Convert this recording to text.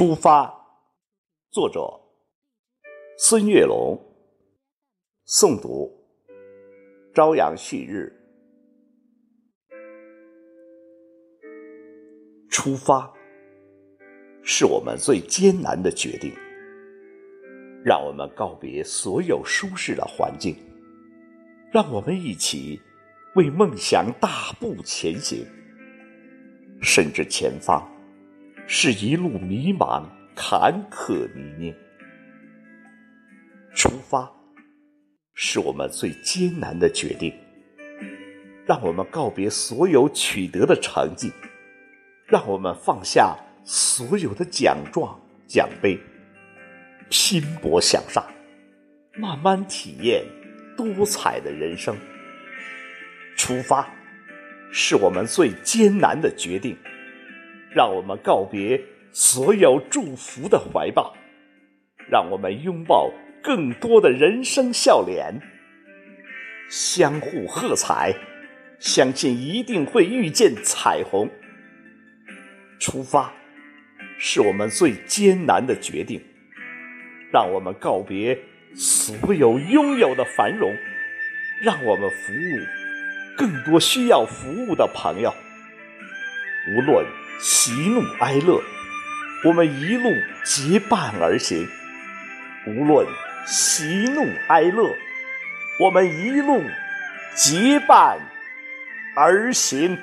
出发，作者孙月龙，诵读朝阳旭日。出发是我们最艰难的决定，让我们告别所有舒适的环境，让我们一起为梦想大步前行，甚至前方。是一路迷茫、坎坷泥泞。出发，是我们最艰难的决定。让我们告别所有取得的成绩，让我们放下所有的奖状、奖杯，拼搏向上，慢慢体验多彩的人生。出发，是我们最艰难的决定。让我们告别所有祝福的怀抱，让我们拥抱更多的人生笑脸，相互喝彩，相信一定会遇见彩虹。出发，是我们最艰难的决定，让我们告别所有拥有的繁荣，让我们服务更多需要服务的朋友，无论。喜怒哀乐，我们一路结伴而行。无论喜怒哀乐，我们一路结伴而行。